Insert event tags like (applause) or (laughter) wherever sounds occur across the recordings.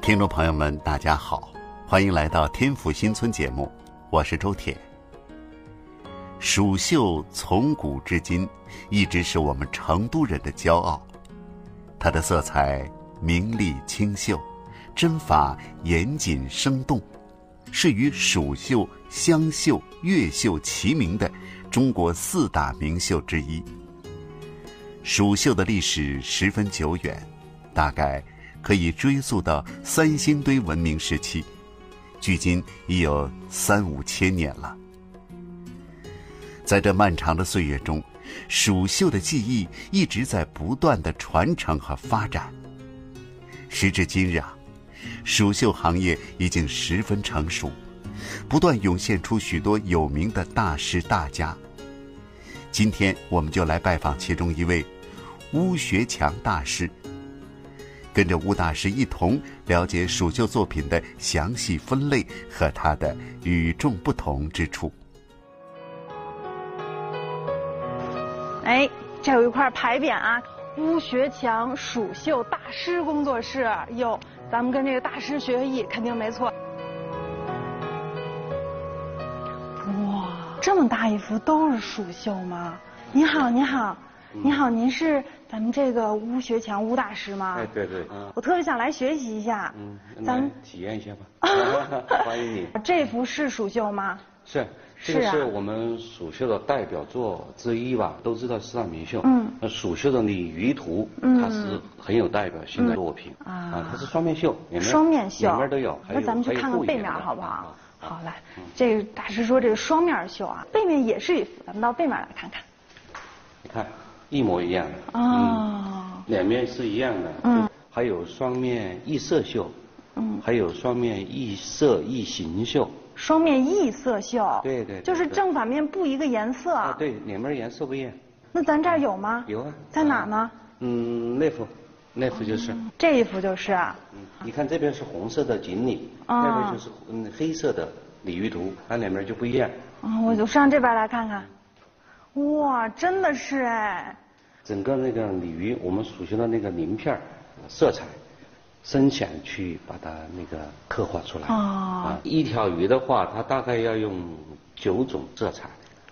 听众朋友们，大家好，欢迎来到《天府新村》节目，我是周铁。蜀绣从古至今一直是我们成都人的骄傲，它的色彩明丽清秀，针法严谨生动，是与蜀绣、湘绣、越绣齐名的中国四大名绣之一。蜀绣的历史十分久远，大概。可以追溯到三星堆文明时期，距今已有三五千年了。在这漫长的岁月中，蜀绣的技艺一直在不断的传承和发展。时至今日啊，蜀绣行业已经十分成熟，不断涌现出许多有名的大师大家。今天我们就来拜访其中一位，巫学强大师。跟着吴大师一同了解蜀绣作品的详细分类和它的与众不同之处。哎，这有一块牌匾啊，巫学强蜀绣大师工作室。哟，咱们跟这个大师学艺，肯定没错。么大一幅都是蜀绣吗？你好，你好，你好，您是？咱们这个巫学强巫大师吗？哎，对对，我特别想来学习一下。嗯，咱们体验一下吧。(laughs) 欢迎你。这幅是蜀绣吗？是，这个是我们蜀绣的代表作之一吧？都知道四大名绣。嗯。那蜀绣的《鲤鱼图》，它是很有代表性的作品。啊。它是双面绣，双面绣，两面都有。那咱们去看看背面好不好？好，来，这个大师说这个双面绣啊，背面也是一幅，咱们到背面来看看。你看。一模一样的，哦，两面是一样的，嗯，还有双面异色绣，嗯，还有双面异色异形绣，双面异色绣，对对，就是正反面不一个颜色，啊，对，两面颜色不一样。那咱这儿有吗？有啊，在哪呢？嗯，那幅，那幅就是，这一幅就是啊，嗯，你看这边是红色的锦鲤，那边就是嗯黑色的鲤鱼图，它两边就不一样。哦，我就上这边来看看，哇，真的是哎。整个那个鲤鱼，我们熟悉的那个鳞片色彩深浅去把它那个刻画出来。啊，一条鱼的话，它大概要用九种色彩。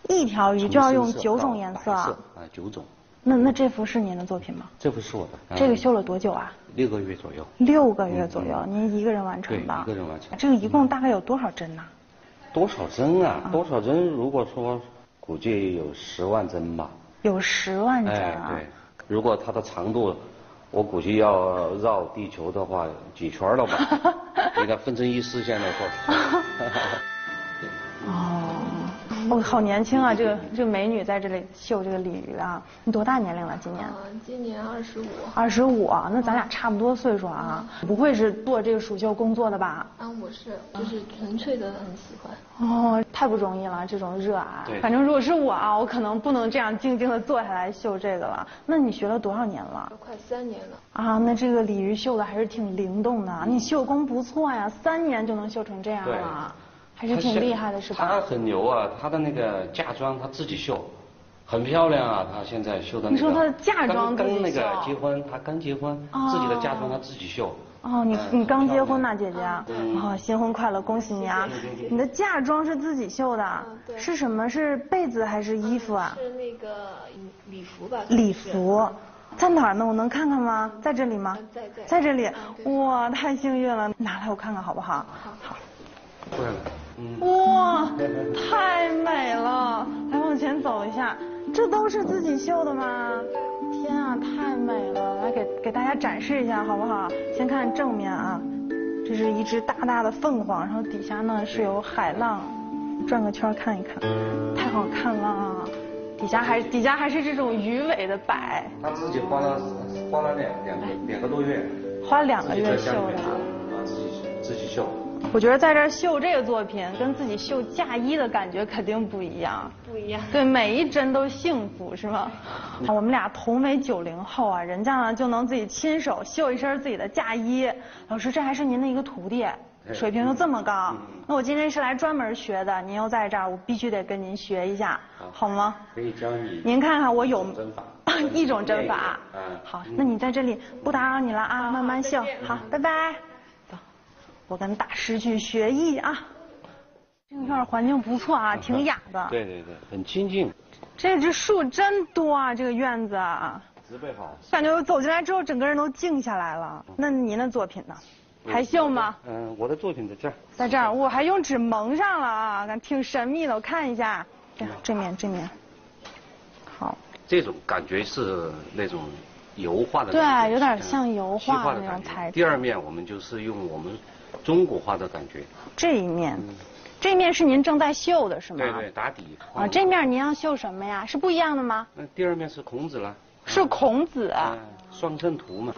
一条鱼就要用九种颜色。啊，九种。那那这幅是您的作品吗？这幅是我的。这个绣了多久啊？六个月左右。六个月左右，您一个人完成的？一个人完成。这个一共大概有多少针呢？多少针啊？多少针？如果说估计有十万针吧。有十万针啊！对，如果它的长度，我估计要绕地球的话，几圈了吧？(laughs) 应该分成一丝线来说。(laughs) (laughs) 哦。哦，好年轻啊！这个这个美女在这里绣这个鲤鱼啊，你多大年龄了？今年？嗯，今年二十五。二十五，那咱俩差不多岁数啊。不会是做这个蜀绣工作的吧？啊，我是，就是纯粹的很喜欢。哦，太不容易了，这种热爱。对。反正如果是我啊，我可能不能这样静静的坐下来绣这个了。那你学了多少年了？快三年了。啊，那这个鲤鱼绣的还是挺灵动的，你绣工不错呀，三年就能绣成这样了。还是挺厉害的，是吧？他很牛啊，他的那个嫁妆他自己绣，很漂亮啊。他现在绣的那个。你说他的嫁妆自己绣？刚那个结婚，他刚结婚，自己的嫁妆他自己绣。哦，你你刚结婚呐，姐姐？哦，新婚快乐，恭喜你啊！你的嫁妆是自己绣的？是什么？是被子还是衣服啊？是那个礼服吧？礼服，在哪儿呢？我能看看吗？在这里吗？在在。在这里，哇，太幸运了！拿来我看看好不好？好。好。过来了。哇，太美了！来往前走一下，这都是自己绣的吗？天啊，太美了！来给给大家展示一下好不好？先看正面啊，这是一只大大的凤凰，然后底下呢是有海浪，转个圈看一看，太好看了！底下还底下还是这种鱼尾的摆。他自己花了花了两两个两个多月，花两个月绣的，自己自己绣。我觉得在这绣这个作品，跟自己绣嫁衣的感觉肯定不一样。不一样。对，每一针都幸福，是吗？我们俩同为九零后啊，人家呢就能自己亲手绣一身自己的嫁衣。老师，这还是您的一个徒弟？水平又这么高，那我今天是来专门学的，您又在这儿，我必须得跟您学一下，好吗？可以教你。您看看我有针法，(laughs) 一种针法。嗯，好，那你在这里不打扰你了啊，慢慢绣。好，拜拜。走，我跟大师去学艺啊。这个院环境不错啊，挺雅的。对对对，很清静。这这树真多啊，这个院子。植被好。感觉我走进来之后，整个人都静下来了。那您的作品呢？还秀吗？嗯，我的作品在这儿。在这儿，我还用纸蒙上了啊，看挺神秘的。我看一下，这这面这面。好。这种感觉是那种油画的。对，有点像油画的那种材质。第二面我们就是用我们中国画的感觉。这一面，这一面是您正在绣的是吗？对对，打底。啊，这面您要绣什么呀？是不一样的吗？那第二面是孔子了。是孔子。嗯，双圣图嘛。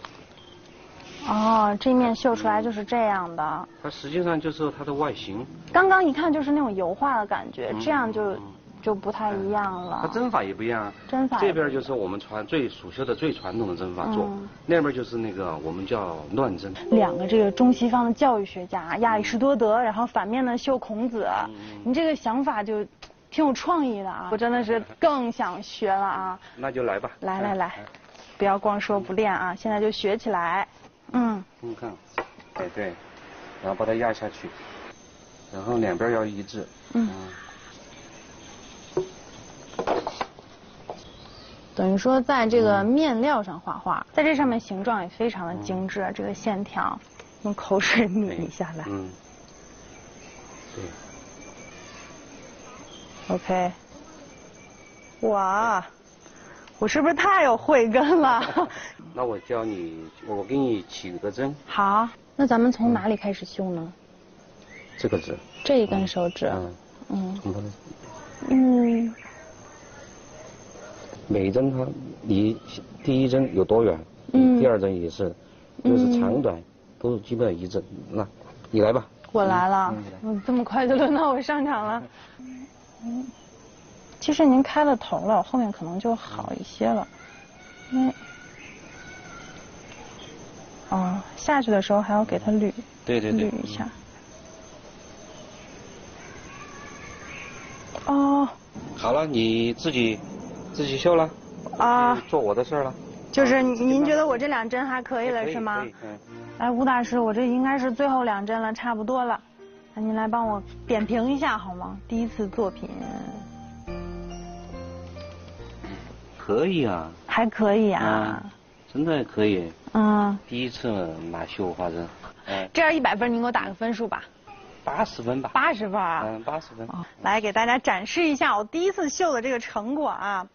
哦，这面绣出来就是这样的。它实际上就是它的外形。刚刚一看就是那种油画的感觉，这样就就不太一样了。它针法也不一样。针法。这边就是我们传最蜀绣的最传统的针法做，那边就是那个我们叫乱针。两个这个中西方的教育学家亚里士多德，然后反面呢绣孔子，你这个想法就挺有创意的啊！我真的是更想学了啊。那就来吧。来来来，不要光说不练啊！现在就学起来。嗯，你看，哎对，然后把它压下去，然后两边要一致。嗯。等于说，在这个面料上画画，在这上面形状也非常的精致，这个线条用口水抿一下来。嗯。对。OK。哇。我是不是太有慧根了？(laughs) 那我教你，我给你起个针。好，那咱们从哪里开始绣呢？这个针。这一根手指。嗯。嗯。嗯。每一针它离第一针有多远？嗯。第二针也是，就是长短都基本一致。那，你来吧。我来了。嗯。这么快就轮到我上场了。嗯。其实您开了头了，后面可能就好一些了。嗯，哦，下去的时候还要给它捋，对对对，捋一下。哦。好了，你自己自己绣了。啊。做我的事了。就是您觉得我这两针还可以了是吗？嗯。来，吴大师，我这应该是最后两针了，差不多了。那您来帮我点评一下好吗？第一次作品。可以啊，还可以啊，真的可以。嗯，第一次拿绣花针，这样一百分，您给我打个分数吧。八十分吧。八十分啊。嗯，八十分。来给大家展示一下我第一次绣的这个成果啊。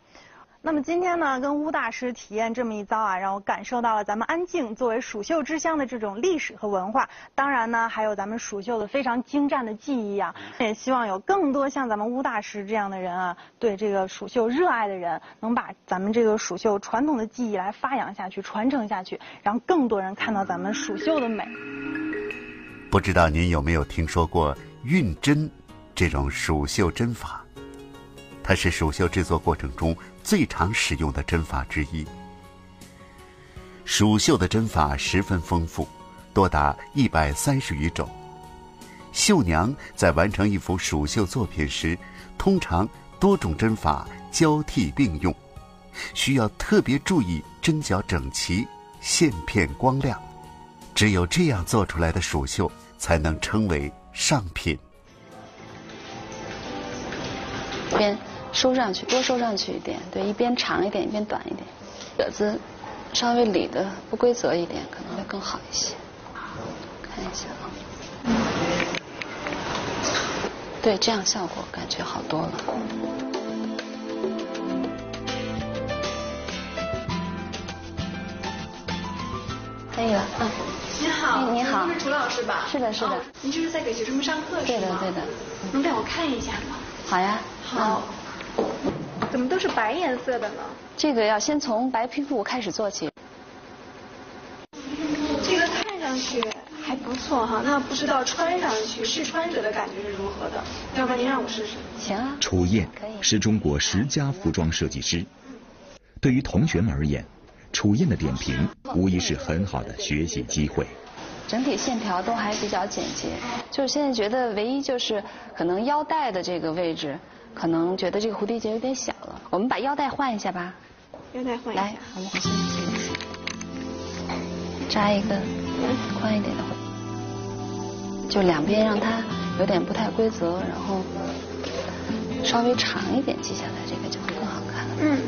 那么今天呢，跟乌大师体验这么一遭啊，让我感受到了咱们安静作为蜀绣之乡的这种历史和文化。当然呢，还有咱们蜀绣的非常精湛的技艺啊。(laughs) 也希望有更多像咱们乌大师这样的人啊，对这个蜀绣热爱的人，能把咱们这个蜀绣传统的技艺来发扬下去、传承下去，让更多人看到咱们蜀绣的美。不知道您有没有听说过运针这种蜀绣针法？它是蜀绣制作过程中最常使用的针法之一。蜀绣的针法十分丰富，多达一百三十余种。绣娘在完成一幅蜀绣作品时，通常多种针法交替并用，需要特别注意针脚整齐、线片光亮。只有这样做出来的蜀绣，才能称为上品。边。收上去，多收上去一点，对，一边长一点，一边短一点，褶子稍微理的不规则一点，可能会更好一些。看一下啊，对，这样效果感觉好多了。可以了，嗯。你好，你好，您是楚老师吧？是的，是的。您这是在给学生们上课是吗？对的，对的。能带我看一下吗？好呀。好。怎么都是白颜色的呢？这个要先从白皮肤开始做起。这个看上去还不错哈，那不知道穿上去试穿者的感觉是如何的？要不然您让我试试。行啊。楚燕是中国十佳服装设计师。对于同学们而言，楚燕的点评无疑是很好的学习机会。整体线条都还比较简洁。就是现在觉得唯一就是可能腰带的这个位置，可能觉得这个蝴蝶结有点小了。我们把腰带换一下吧。腰带换一下。来，我们先扎一个宽一点的，就两边让它有点不太规则，然后稍微长一点系下来，这个就会更好看了。嗯。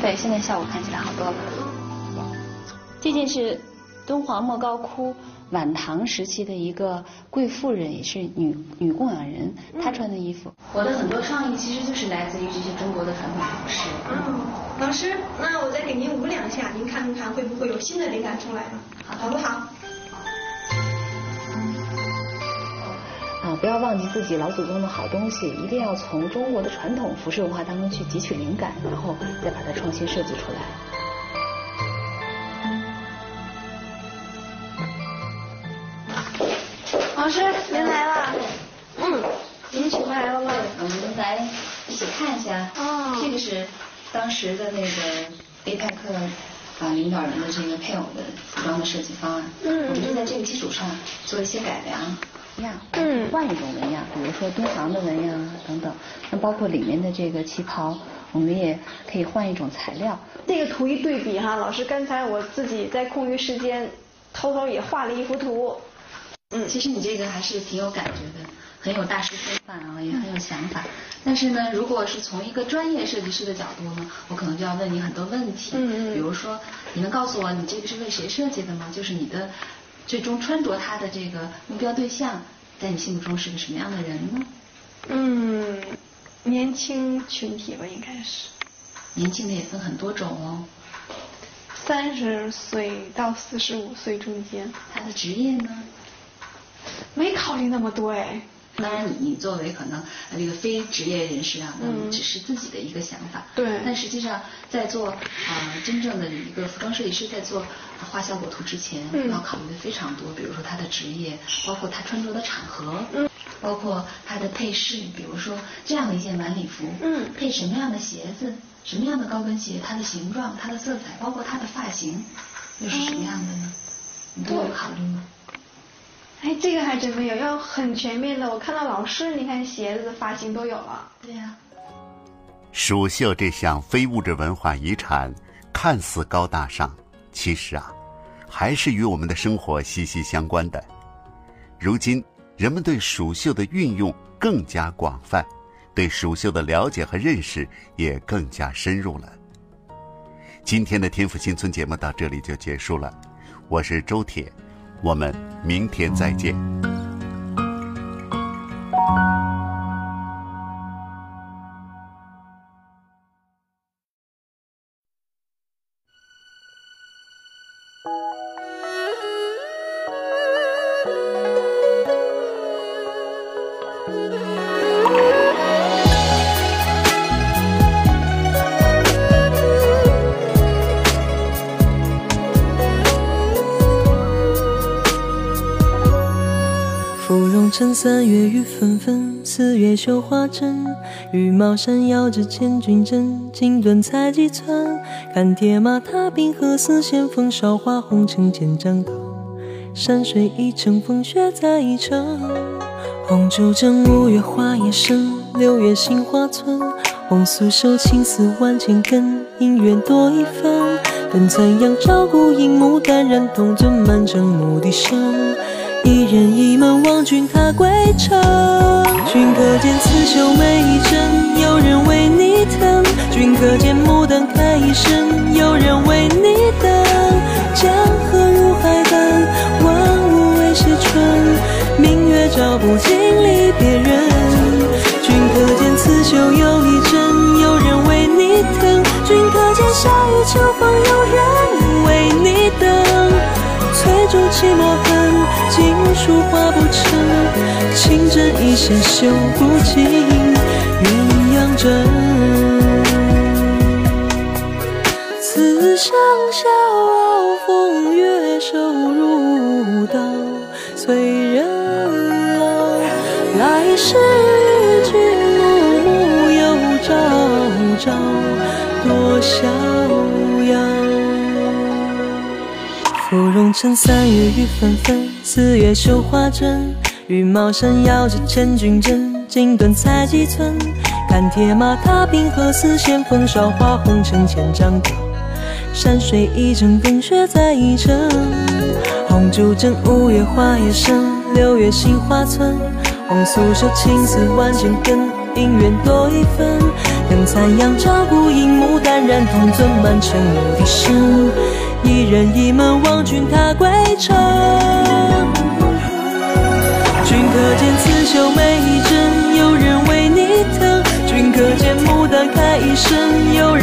对，现在效果看起来好多了。这件是敦煌莫高窟晚唐时期的一个贵妇人，也是女女供养人，她穿的衣服。我的很多创意其实就是来自于这些中国的传统服饰。嗯，老师，那我再给您舞两下，您看看会不会有新的灵感出来呢？好不好？啊，不要忘记自己老祖宗的好东西，一定要从中国的传统服饰文化当中去汲取灵感，然后再把它创新设计出来。师，(laughs) 您来了。嗯，您请来了吗？我们来一起看一下。哦。这个是当时的那个 APEC 啊领导人的这个配偶的服装的设计方案。嗯。我们就在这个基础上做一些改良。样，嗯，换一种纹样，比如说敦煌的纹样啊等等。那包括里面的这个旗袍，我们也可以换一种材料。这个图一对比哈，老师刚才我自己在空余时间偷偷也画了一幅图。嗯，其实你这个还是挺有感觉的，很有大师风范啊，也很有想法。但是呢，如果是从一个专业设计师的角度呢，我可能就要问你很多问题。嗯嗯。比如说，你能告诉我你这个是为谁设计的吗？就是你的。最终穿着它的这个目标对象，在你心目中是个什么样的人呢？嗯，年轻群体吧，应该是。年轻的也分很多种哦。三十岁到四十五岁中间。他的职业呢？没考虑那么多哎。当然，你你作为可能这个非职业人士啊，嗯，只是自己的一个想法。对。但实际上，在做啊真正的一个服装设计师在做画效果图之前，要考虑的非常多。比如说他的职业，包括他穿着的场合，嗯，包括他的配饰。比如说这样的一件晚礼服，嗯，配什么样的鞋子，什么样的高跟鞋，它的形状、它的色彩，包括它的发型，又是什么样的呢？你都有考虑吗？哎，这个还真没有，要很全面的。我看到老师，你看鞋子的发型都有了。对呀。蜀绣这项非物质文化遗产，看似高大上，其实啊，还是与我们的生活息息相关的。如今，人们对蜀绣的运用更加广泛，对蜀绣的了解和认识也更加深入了。今天的天府新村节目到这里就结束了，我是周铁。我们明天再见。趁三月雨纷纷，四月绣花针。羽毛扇摇着千军阵，锦缎裁几寸。看铁马踏冰河，似线风韶华红尘千丈头。山水一程，风雪再一程。红烛正，五月花叶深，六月杏花村。红酥手，青丝万千根，姻缘多一分。等残阳照孤影，牡丹染铜樽，满城牧笛声。一人一门望君归程，君可见刺绣每一针，有人为你疼；君可见牡丹开一生，有人为情针一线绣不尽鸳鸯枕。此生笑傲风月瘦如刀，催人老。来世与君暮暮又朝朝，多逍遥。芙蓉城三月雨纷纷，四月绣花针。羽毛扇摇着千军阵，锦缎裁几寸。看铁马踏冰河，丝线风韶华红尘千丈高。山水一程，冰雪再一程。红烛枕，五月花叶深，六月杏花村。红素手，青丝万千根，姻缘多一分。等残阳照孤影，牡丹染铜樽，满城牧笛声。一人一门望君踏归程。君可见刺绣每一针，有人为你疼；君可见牡丹开一生，有人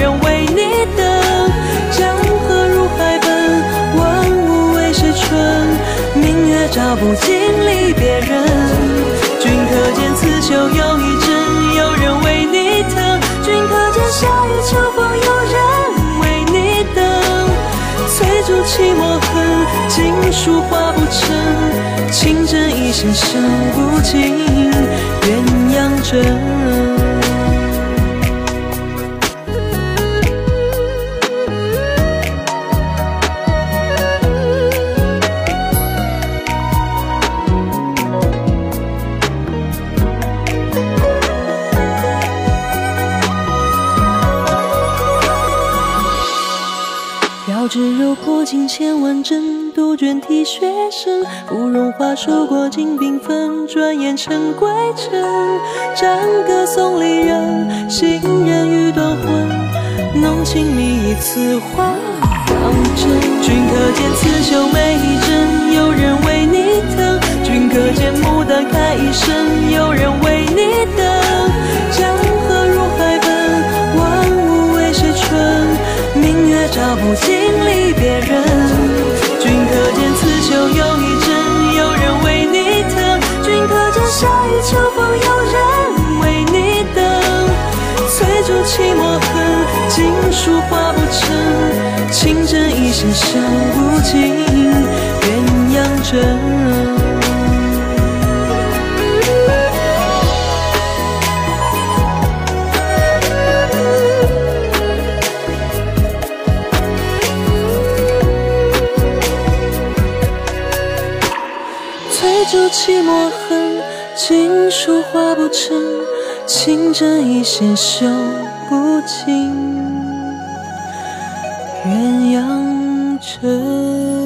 真一线绣不尽鸳鸯枕。只柔破镜千万针，杜鹃啼血声。芙蓉花树过尽缤纷，转眼成归尘。战歌送离人，行人欲断魂。浓情蜜意此话当真。君可见刺绣每一针，有人为你真一线绣不尽鸳鸯枕。翠竹泣墨痕，锦书画不成，情针一线绣不尽鸳鸯沉。